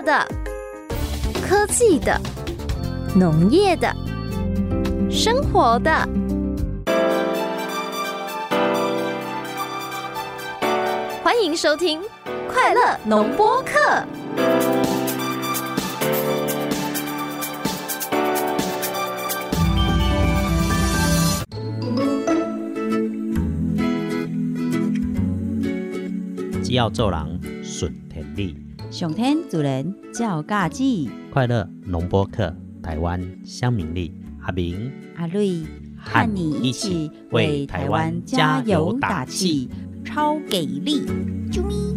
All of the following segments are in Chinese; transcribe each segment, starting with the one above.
的、科技的、农业的、生活的。欢迎收听《快乐农播课》。只要做人顺天理，上天主人照家己，快乐农播客，台湾乡民力，阿明阿瑞和你一起为台湾加油打气，超给力！啾咪！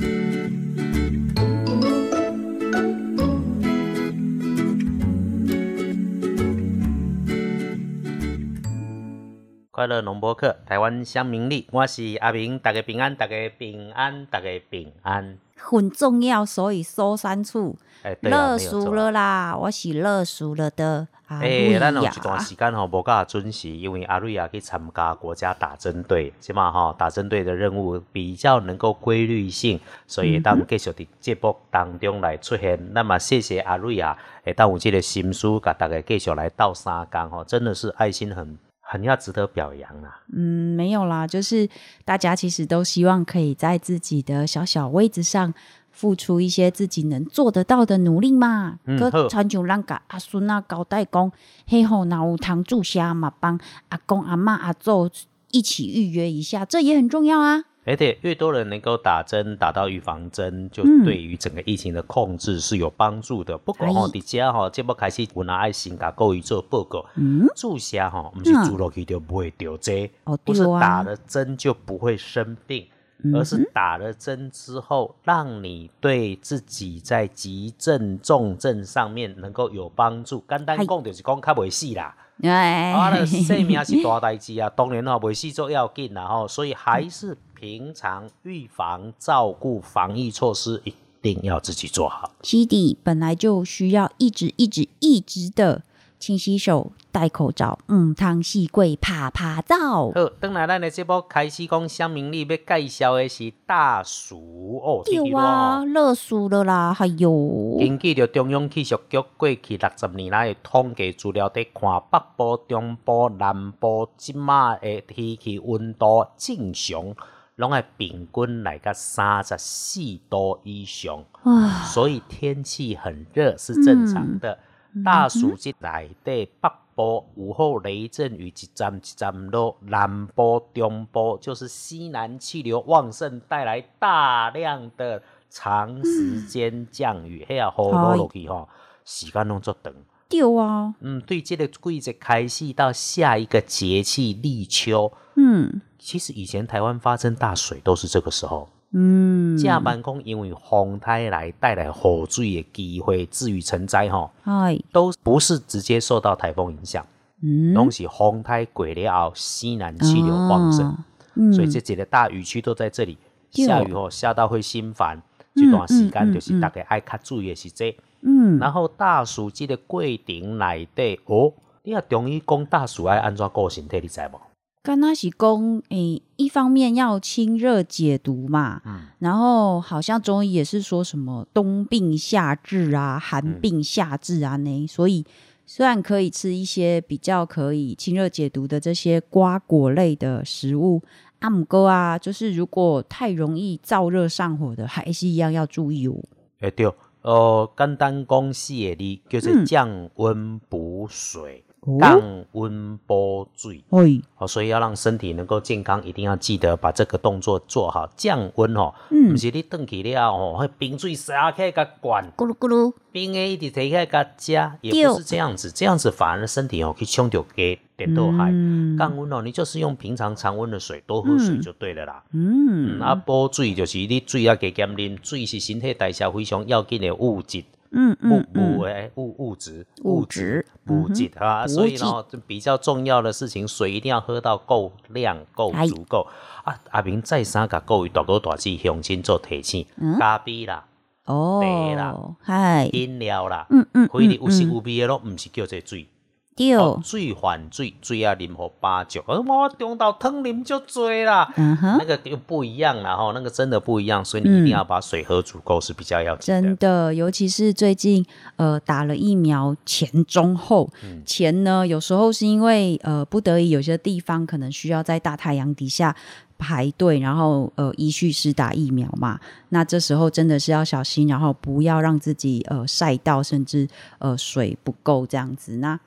快乐农播客，台湾乡民力，我是阿明，大家平安，大家平安，大家平安。很重要，所以说三处哎，对啦热熟了啦，我是热熟了的阿哎、瑞咱有一呀。段时间吼无甲准时，因为阿瑞亚去参加国家打针队，起码吼打针队的任务比较能够规律性，所以当继续伫节目当中来出现。那么谢谢阿瑞亚，会，当有这个心思，甲大家继续来斗三工吼，真的是爱心很很要值得表扬啊啦。嗯，没有啦，就是大家其实都希望可以在自己的小小位置上付出一些自己能做得到的努力嘛。可嗯好传像咱甲阿孙啊交代讲，嘿吼，若有堂住下嘛，帮阿公阿妈阿祖一起预约一下，这也很重要啊。而且越多人能够打针，打到预防针，就嗯。对于整个疫情的控制是有帮助的。不过吼，哦伫遮吼，节目开始有拿爱心甲各位做报告。嗯，注射吼，不是注落去就不会得这，哦不是打了针就不会生病，而是打了针之后，让你对自己在急症重症上面能够有帮助。简单嗨讲就是讲较袂死啦。哎，啊，那生 命是大代志啊，当然哦袂死做要紧啦吼，所以还是平常预防、照顾、防疫措施一定要自己做好。基底本来就需要一直一直一直的勤洗手、戴口罩，嗯，汤细贵啪啪照。好，等来咱的节目开始讲乡民里要介绍的是大暑哦，对热啊，热死了啦！还有，根据着中央气象局过去六十年来的统计资料，伫看北部、中部、南部即马的天气温度正常，拢爱平均来个三十四度以上。啊，所以天气很热是正常的。大暑节内底，北部午后雷阵雨一阵一阵落，南部、中部就是西南气流旺盛，带来大量的长时间降雨，迄啊雨落落去吼，时间拢足长。对啊，嗯，对这个季节开始到下一个节气立秋，嗯。其实以前台湾发生大水都是这个时候。嗯，正班讲因为风台来带来雨水的机会，至于成灾吼，嗨，都不是直接受到台风影响，嗯，拢是风台过了后，西南气流旺盛，哦嗯所以这几个大雨区都在这里。对下雨后下到会心烦，这段时间就是大家爱较注意的是这。嗯，然后大暑这个过程内底，哦，你要中医讲大暑爱安怎顾身体，你知无？刚那是公诶，一方面要清热解毒嘛，嗯。然后好像中医也是说什么冬病夏治啊，寒病夏治啊呢，所以虽然可以吃一些比较可以清热解毒的这些瓜果类的食物，阿姆哥啊，就是如果太容易燥热上火的，还是一样要注意哦。诶对，呃，简单讲四个字，叫做嗯。降温补水、哦降温补水。哎，哦，所以要让身体能够健康，一定要记得把这个动作做好。降温哦，嗯不是你冻起了哦，迄冰水洒起来甲灌，咕噜咕噜，冰的一直提起来甲食，也不是这样子，这样子反而身体哦去冲着给点到害。嗯降温哦，你就是用平常常温的水，多喝水就对了啦。嗯嗯，啊，补水就是你水要加减啉，水是身体代谢非常要紧的物质。嗯物物诶物物质物质补给啊，所以呢，这比较重要的事情，水一定要喝到够量、够哎。足够。啊。阿明再三甲各位大哥大姐乡亲做提醒，嗯。咖啡啦、哦茶啦哦，嗨，饮料啦，嗯嗯，可以有色嗯。有味的咯，毋是叫做水。对，哦，水还水，水啊啉互八九，呃，我中岛汤啉就醉啦。嗯哼那。个又不一样啦，哈，那个真的不一样，所以你一定要把水喝足够是比较要紧的。真的，尤其是最近呃打了疫苗前中后，嗯前呢有时候是因为呃不得已，有些地方可能需要在大太阳底下排队，然后呃依序是打疫苗嘛。那这时候真的是要小心，然后不要让自己呃晒到，甚至呃水不够这样子。那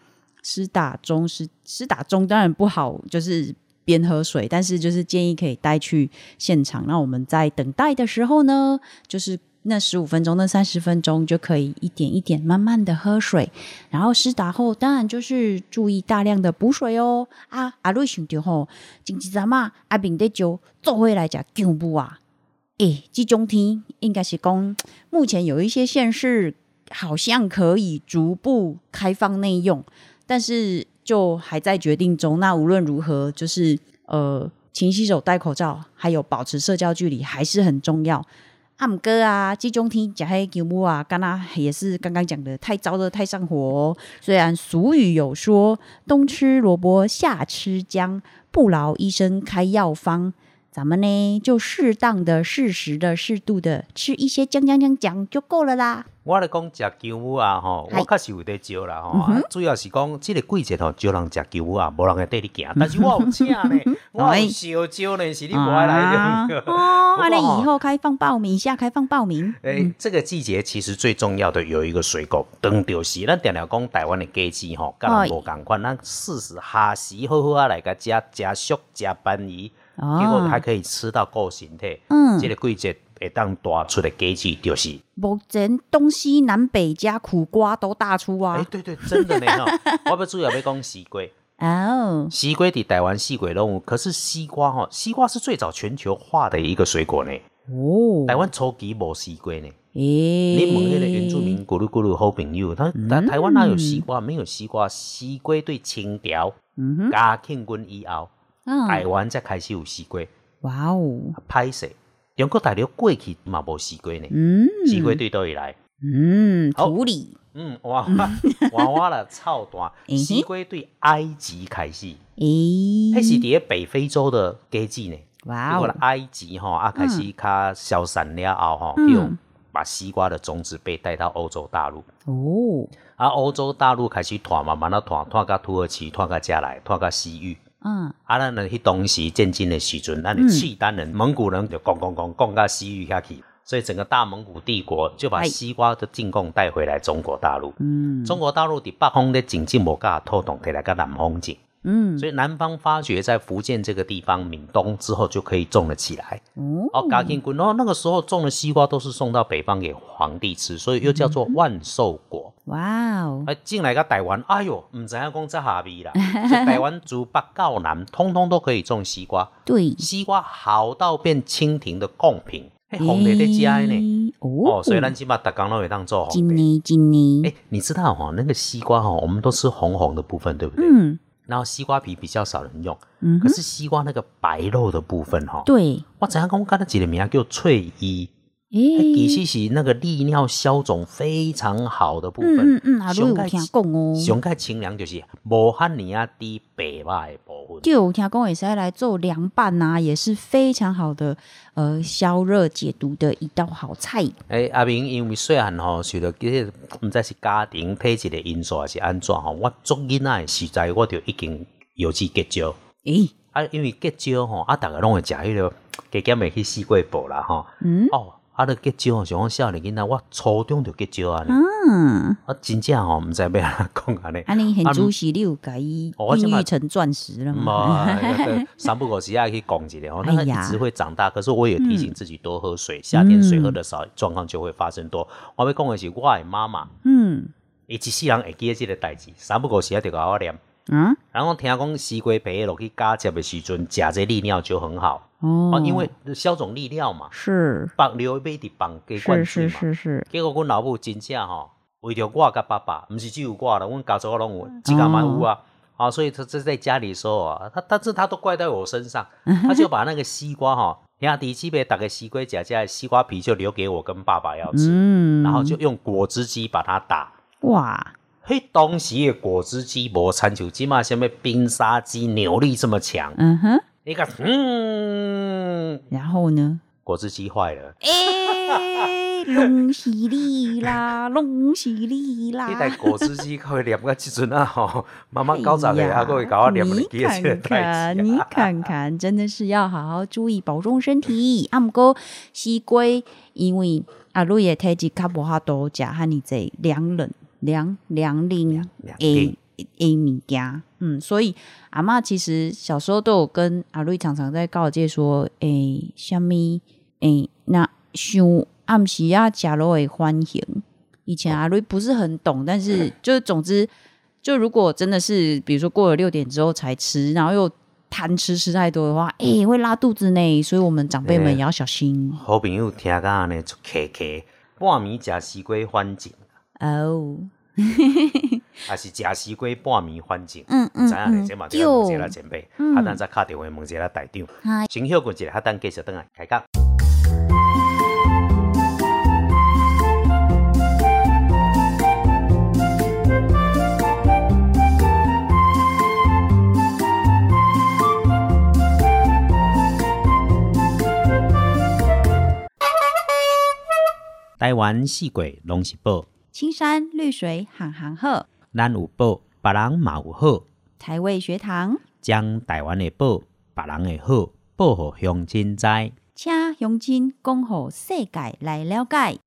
施打中是施打中，当然不好，就是边喝水，但是就是建议可以带去现场。那我们在等待的时候呢，就是那十五分钟、那三十分钟就可以一点一点慢慢的喝水。然后施打后，当然就是注意大量的补水哦。啊，阿瑞想到吼，前一阵嘛，阿炳得就做回来食姜母啊。诶，这种天应该是讲，目前有一些县市好像可以逐步开放内用，但是就还在决定中。那无论如何，就是呃，勤洗手、戴口罩，还有保持社交距离，还是很重要。阿姆哥啊，这种天讲黑牛母啊，刚刚也是刚刚讲的，太燥热、太上火哦。虽然俗语有说“冬吃萝卜，夏吃姜”，不劳医生开药方。咱们呢，就适当的、适时的、适度的吃一些姜姜姜姜就够了啦。我咧讲食姜母啊，吼，我确实有在招啦，吼，啊主要是讲即个季节吼，招人食姜母啊，无人会缀你行。但是我有请呢，我有小招呢，是你无爱来啊的。哦，那不过吼以后开放报名，下开放报名。诶、这个季节其实最重要的有一个水果，当就是咱定定讲台湾的鸡翅吼，甲人无共款，咱适时下时好好啊来甲食食熟食斑鱼，结果还可以吃到够身体。嗯这个季节会当大出的果子就是，目前东西南北加苦瓜都大出诶、啊。对对，真的呢 吼。我要主要要讲西瓜，哦，西瓜伫台湾四季拢有，可是西瓜吼，西瓜是最早全球化的一个水果呢。哦，台湾初期无西瓜呢。诶，你问那个原住民咕噜咕噜好朋友，他台台湾哪有西瓜？没有西瓜，西瓜对清朝嗯哼，嘉庆军以后，嗯，台湾才开始有西瓜。哇哦，歹势，中国大陆过去嘛无西瓜呢，嗯，西瓜对倒会来。嗯，好。土里，嗯，哇哇哇了操大，嗯哼。西瓜对埃及开始，诶，迄是伫咧北非洲的基地呢。哇哦。结果呢，，埃及吼啊开始较消散了后吼，嗯。就把西瓜的种子被带到欧洲大陆。哦，啊，欧洲大陆开始传，慢慢啊传，传到土耳其，传到加来，传到西域。嗯，啊，咱呢迄当时建金的时阵，咱的契丹人、蒙古人就讲讲讲讲到西域下去，所以整个大蒙古帝国就把哎。西瓜的进贡带回来中国大陆。嗯，中国大陆伫北方的经济无甲拖动，起来甲南方种，嗯，所以南方发觉在福建这个地方闽东之后就可以种了起来。哦，哦，嘉庆君哦，那个时候种的西瓜都是送到北方给皇帝吃，所以又叫做万寿果。哇哦，哎，进来个台湾，哎哟，唔知影讲这下味啦。所以台湾族北到南，通通都可以种西瓜。对，西瓜好到变清廷的贡品，嘿，皇帝在家呢。哦哦，所以咱起码大刚都会当做红的。今年今年，哎，你知道哈、那个西瓜哈、我们都吃红红的部分，对不对？嗯然后西瓜皮比较少人用，嗯，可是西瓜那个白肉的部分哈、对，我怎样讲？我刚才几个名叫翠衣，诶，其实是那个利尿消肿非常好的部分。嗯嗯嗯，啊，都有听讲哦，上盖清凉就是无汉尼啊低白肉的部分。就有听讲也是来做凉拌呐、也是非常好的呃消热解毒的一道好菜。诶、阿明因为细汉吼，受到即个毋知是家庭体质的因素还是安怎吼，我做囡仔的时代我就已经有去结蕉。诶，啊，因为结蕉吼，啊，逐个拢会食迄个加减会去四季布啦吼。嗯哦，啊，你结蕉吼，像我少年囡仔，我初中就结蕉啊。嗯，啊，真正吼，毋知要安怎讲安尼。安尼很主席你有改哦我现在孕育成钻石了吗？嘛，三不五时要去讲一下哦，那个一直会长大。可是我也提醒自己多喝水，夏天水喝的少，状况就会发生多。我要讲的是，我的妈妈，嗯伊一世人会记得这个代志，三不五时啊就甲我念。啊然后听讲西瓜皮落去加汁的时阵，食这利尿就很好。哦。哦，因为消肿利尿嘛，是。放流买伫放加灌是是水嘛。是是，结果阮老母真正吼，为着我甲爸爸，毋是只有我啦，阮家族拢有，即家嘛有啊。啊，所以他这在家里的时候啊，他但是他都怪在我身上，他就把那个西瓜哈，兄弟姊妹打个西瓜夹夹，西瓜皮就留给我跟爸爸要吃，嗯，然后就用果汁机把它打，哇，迄当时的果汁机无参像即嘛什么冰沙机扭力这么强。嗯哼，你看，嗯，然后呢？果汁机坏了。哎，恭喜你啦，恭喜你啦！迄台果汁机可以念个即阵啊吼，慢慢搞十个，哎呀还可以搞我念不你记得这个看代志看，你看看，真的是要好好注意保重身体。啊，毋过西瓜，因为阿瑞的体质较无法度食哈尼济凉冷、凉凉冷凉诶诶物件，嗯，所以阿嬷其实小时候都有跟阿瑞常常在告诫说，诶，虾米诶，那想暗时啊，食落会欢迎。以前阿瑞不是很懂，但是 就是总之，就如果真的是比如说过了六点之后才吃，然后又贪吃吃太多的话，诶、会拉肚子呢。所以我们长辈们也要小心好朋友听讲安尼就客客，半暝食西瓜反症，哦。还是食西瓜半暝反正？嗯嗯知影咧，嗯这嘛就要问一下对前辈，嗯啊，咱再敲电话问一下台长。嗨先休困一下，啊，等继续等来开讲。台湾四季拢是宝，青山绿水行行鹤，咱有宝，别人嘛有好。台味学堂，将台湾的宝、别人的好，报予乡亲知。请乡亲讲予世界来了解。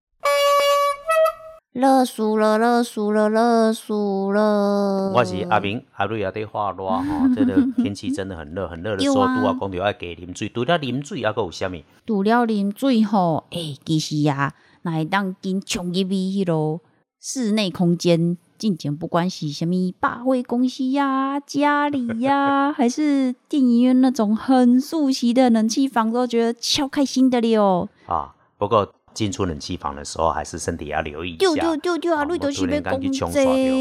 热死了，热死了，热死了！我是阿明，阿瑞也在画热吼，这个天气真的很热，很热的时候，拄啊讲着要加啉水，除了啉水，还佫有啥物？除了啉水吼，诶、其实啊，那会当紧冲入去迄落室内空间，进前不管是什么百货公司呀、家里呀、还是电影院那种很熟悉的冷气房，都觉得超开心的了。啊，不过进出冷气房的时候，还是身体要留意一丢下。丢丢丢啊！哦瑞都是被攻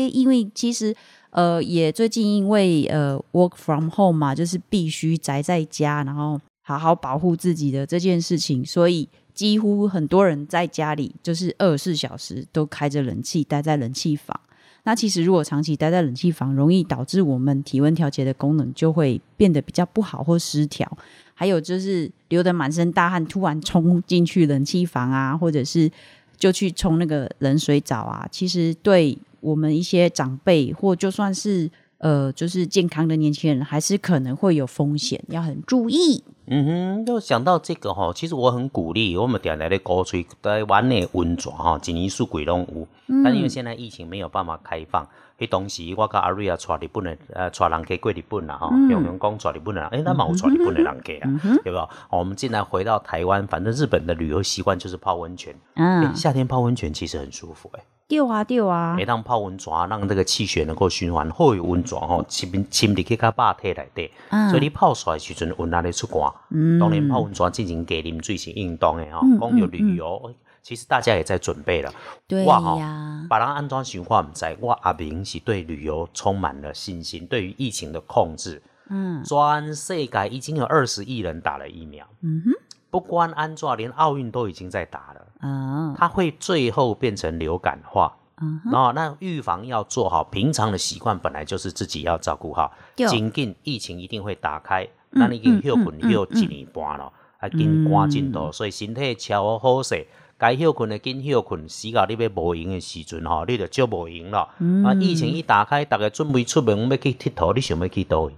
因为其实呃，也最近因为呃 work from home 嘛，就是必须宅在家，然后好好保护自己的这件事情，所以几乎很多人在家里就是二十四小时都开着冷气，待在冷气房。那其实如果长期待在冷气房，容易导致我们体温调节的功能就会变得比较不好或失调。还有就是流得满身大汗，突然冲进去冷气房啊，或者是就去冲那个冷水澡啊，其实对我们一些长辈或就算是呃就是健康的年轻人，还是可能会有风险，要很注意。嗯哼，就想到这个吼，其实我很鼓励，我们点来的鼓吹台湾的温泉吼，一年四季拢有。但因为现在疫情没有办法开放，迄当时我甲阿瑞啊，带日本的呃，带人家过日本啦吼，嗯用用讲带日本的人，诶、咱嘛有带日本的人家啊，对吧？哦我们既然回到台湾，反正日本的旅游习惯就是泡温泉，诶、嗯，夏天泡温泉其实很舒服诶、丢啊对啊。每，当泡温泉啊，让这个气血能够循环，好有温泉吼，浸浸入去甲肉体内底，嗯。所以你泡出来的时阵温力咧出汗。嗯。当然泡温泉进行加啉水是运动的吼嗯，讲到旅游，其实大家也在准备了。对呀，别人安怎想法唔知，我阿明是对旅游充满了信心，对于疫情的控制，嗯。全世界已经有二十亿人打了疫苗，嗯哼不光安怎，连奥运都已经在打了，啊它会最后变成流感化。嗯哼，然后，那预防要做好，平常的习惯本来就是自己要照顾好。对紧紧疫情一定会打开，嗯那你已经休困嗯休一年半了，啊，紧赶进度，所以身体超好势。该休困的紧休困，死到你要无闲的时阵吼，你就少无闲了。嗯啊，疫情一打开，大家准备出门要去佚佗，你想要去倒位？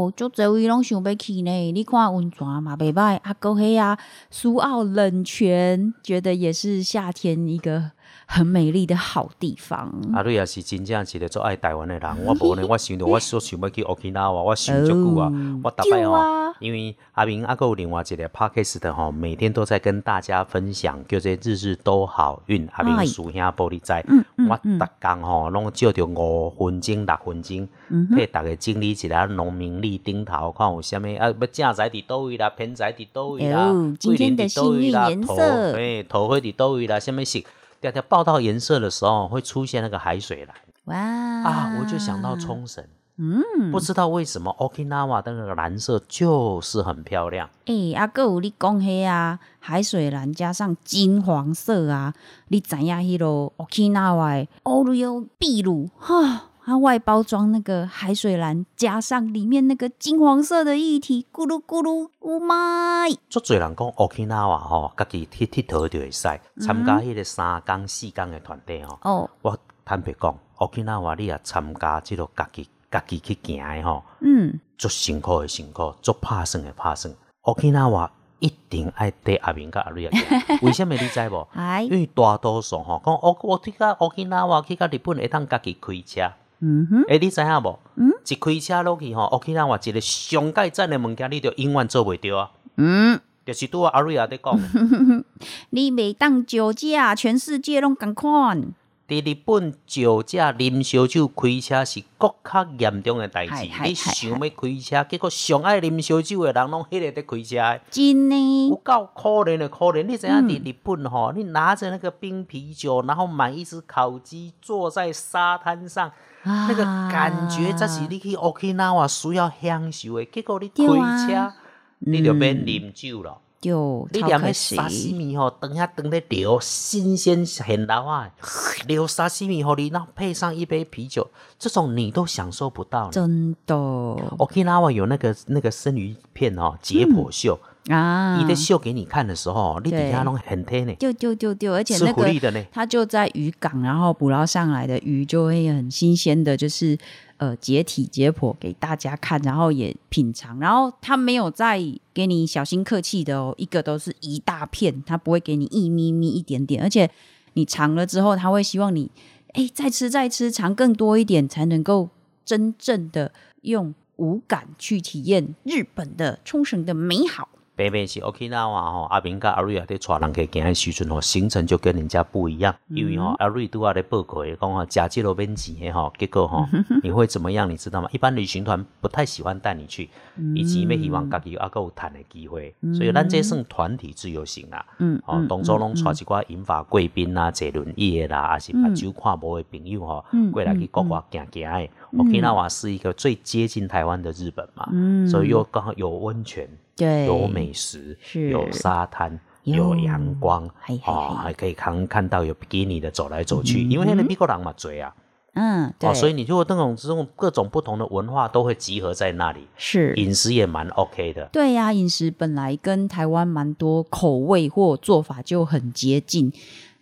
哦，足侪位拢想要去呢。你看温泉嘛，袂歹，啊，搁迄啊，苏澳冷泉，觉得也是夏天一个很美丽的好地方。啊，你也是真正是个做爱台湾的人，我无呢，我想到我所想要去 Okinawa，我想足久啊哦，我逐摆吼。对啊，因为阿明阿有另外一个 podcast 的吼，每天都在跟大家分享，叫做日日都好运。阿明哎师兄玻璃仔，嗯嗯我逐工吼拢照着五分钟、六分钟，嗯哼替大家整理一下农民历顶头，看有啥物啊，要正在伫倒位啦，偏在伫倒位啦桂林伫倒位啦头色诶，头花伫倒位啦，啥物色？条条报道颜色的时候会出现那个海水蓝哇啊，我就想到冲绳。嗯，不知道为什么 Okinawa 的那个蓝色就是很漂亮。诶、啊，还有你讲黑啊，海水蓝加上金黄色啊，你知影迄落 Okinawa 的 Oreo 秘鲁哈，它外包装那个海水蓝，加上里面那个金黄色的液体，咕噜咕噜，Oh my！足侪人讲 Okinawa 吼，家己去佚佗就会使参加迄个三工四工的团队吼。哦，我坦白讲，Okinawa 你也参加即个家己家己去行的吼，嗯，足辛苦的辛苦，足拍算的拍算。Okinawa 一定爱缀阿明甲阿瑞啊，为什么你知无？哎因，为大多数吼讲，我我去到 Okinawa 去到日本会当家己开车。嗯哼，诶、你知影无？嗯，一开车落去吼屋企人话一个上盖赞的物件，你就永远做袂着啊。嗯，就是拄啊阿瑞阿在讲的，你袂当酒驾，全世界拢共款。伫日本酒驾啉烧酒开车是更较严重诶代志你想要开车，结果上爱啉烧酒诶人拢迄个在开车的。真有呢，够可怜诶可怜！你知影伫日本吼，你拿着那个冰啤酒，然后买一只烤鸡，坐在沙滩上，那个感觉，才是你去 Okinawa 需要享受的。结果你开车，你就免啉酒了。就你连迄超可惜。沙西米吼，等下等咧流新鲜很捞啊，流沙西米吼，你然后配上一杯啤酒，这种你都享受不到。真的 Okinawa 有那个那个生鱼片哦，解剖秀，啊你的秀给你看的时候，你底下对拢很贴呢，丢丢丢丢，而且那个。它就在渔港，然后捕捞上来的鱼就会很新鲜的，就是呃解体解剖给大家看，然后也品尝，然后他没有再给你小心客气的哦，一个都是一大片，他不会给你一咪咪一点点，而且你尝了之后，他会希望你哎再吃再吃，尝更多一点，才能够真正的用五感去体验日本的冲绳的美好。北北是 Okinawa 吼，阿明甲阿瑞啊，在带人去行的时阵吼，行程就跟人家不一样，因为吼阿瑞拄啊咧报告的讲吼，假借路免钱的吼，结果吼 你会怎么样？你知道吗？一般旅行团不太喜欢带你去，以及要希望家己阿够有谈的机会，所以咱这算团体自由行啦。嗯哦，当初拢带一寡银发贵宾啊，坐轮椅的啦，还是目睭看无的朋友吼，过来去国外行行的。Okinawa 是一个最接近台湾的日本嘛，嗯所以又刚好有温泉。对，有美食，是。有沙滩，有有阳光哦，嘿。还可以看看到有比基尼的走来走去，因为那个美国人嘛追啊，嗯，对，哦，所以你就那种这种各种不同的文化都会集合在那里，是。饮食也蛮 OK 的。对呀、饮食本来跟台湾蛮多口味或做法就很接近，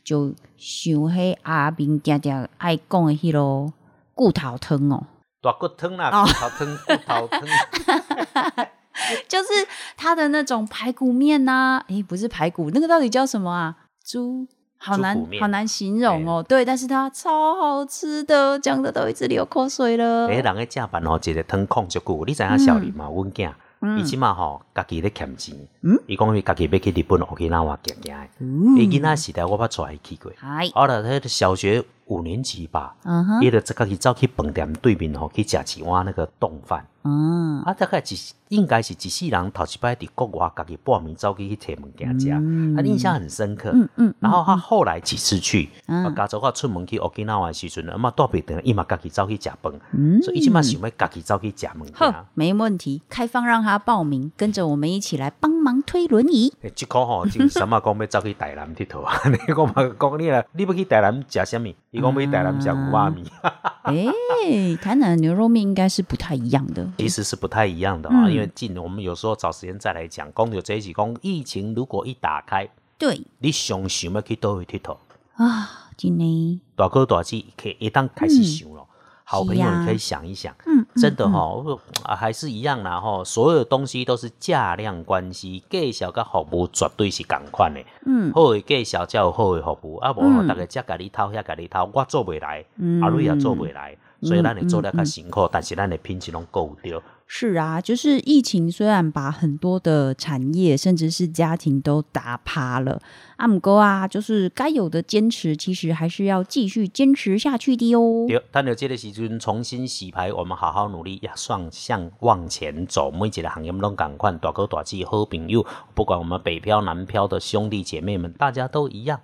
就想迄阿明定定爱讲的迄啰骨头汤哦，大骨汤啦，哦。骨头汤，骨头汤，就是它的那种排骨面呐、诶，不是排骨，那个到底叫什么啊？猪。好难好难形容哦，对，但是它超好吃的，讲的都一直流口水了。诶，人的正版吼，一个汤控足久，你知影小林嘛？阮囝，嗯伊即马吼，家己咧欠钱，嗯伊讲伊家己要去日本 Okinawa 行行的，嗯伊囡仔时代我捌带伊去过，嗨，后来迄个小学五年级吧，嗯哼，伊就自家去走去饭店对面吼去食一碗那个冻饭，嗯，啊，大概一应该是一世人头一摆伫国外家己报名走去去摕物件食，他印象很深刻。嗯嗯，然后他后来几次去，嗯啊，加做我出门去 Okinawa 的时阵，嘛带袂定，伊嘛家己走去食饭，嗯所以伊即嘛想要家己走去食物呵件。，没问题，开放让他报名，跟着我们一起来帮忙推轮椅。欸即个吼，就 什么讲要走去台南佚佗啊？你我嘛讲你啦，你要去台南食什么？伊讲要去台南食牛肉面。哎、台南的牛肉面应该是不太一样的。其实是不太一样的啊、嗯因为近我们有时候找时间再来讲。讲到这一起，讲疫情如果一打开，对你想想要去倒位佚佗，啊，今年大哥大姐可以一旦开始想了。好朋友，你可以想一想，嗯，真的哈、哦啊还是一样啦哈、所有的东西都是价量关系，介绍跟服务绝对是共款的。嗯。好的介绍才有好的服务，啊无大家只甲你偷，遐甲你偷，我做未来，嗯。阿瑞也做未来，所以咱会做得较辛苦，但是咱的品质拢够对。是啊，就是疫情虽然把很多的产业甚至是家庭都打趴了，阿姆哥啊，就是该有的坚持，其实还是要继续坚持下去的哦。对，等到这个时阵重新洗牌，我们好好努力，要双向往前走。每一个行业拢赶快，大哥大姐好朋友，不管我们北漂南漂的兄弟姐妹们，大家都一样。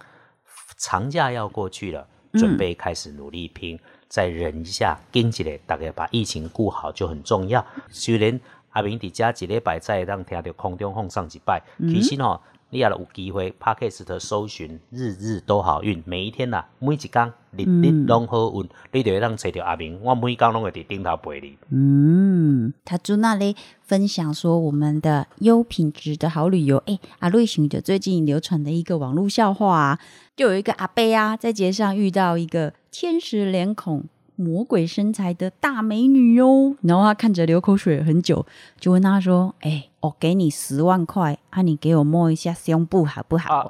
长假要过去了，准备开始努力拼。再忍一下，跟起来，大概把疫情顾好就很重要。虽然阿明伫家一礼拜再让听到空中放上一拜，其实哦。你也有机会 p a r k e s t 搜寻日日都好运，每一天呐，每一天日日拢好运，你就会让找到阿明，我每天拢会伫顶头陪你。嗯，他住那里分享说我们的优品质的好旅游。哎，阿瑞寻的最近流传的一个网络笑话啊，就有一个阿伯啊，在街上遇到一个天使脸孔。魔鬼身材的大美女哟，然后他看着流口水很久，就问他说：“哎，我给你十万块，啊，你给我摸一下胸部好不好？”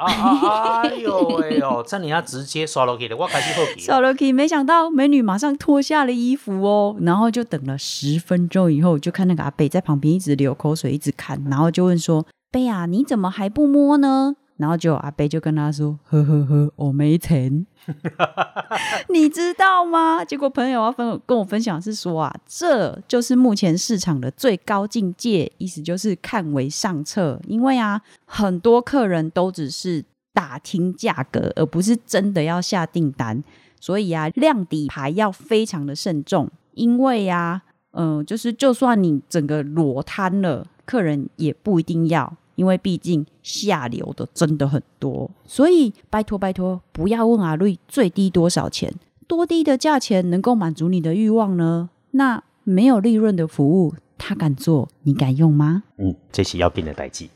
哎呦喂呦，这你要直接刷落去的，我开始好奇。刷落去，没想到美女马上脱下了衣服哦，然后就等了十分钟以后，就看那个阿贝在旁边一直流口水，一直看，然后就问说：“贝啊，你怎么还不摸呢？”然后就阿贝就跟他说：“呵呵呵，我没钱。”你知道吗？结果朋友要分跟我分享是说啊，这就是目前市场的最高境界，意思就是看为上策。因为啊，很多客人都只是打听价格，而不是真的要下订单，所以啊，亮底牌要非常的慎重。因为呀，嗯，就是就算你整个裸摊了，客人也不一定要。因为毕竟下流的真的很多，所以拜托拜托，不要问阿瑞最低多少钱，多低的价钱能够满足你的欲望呢？那没有利润的服务，他敢做，你敢用吗？嗯，这是要变的代际。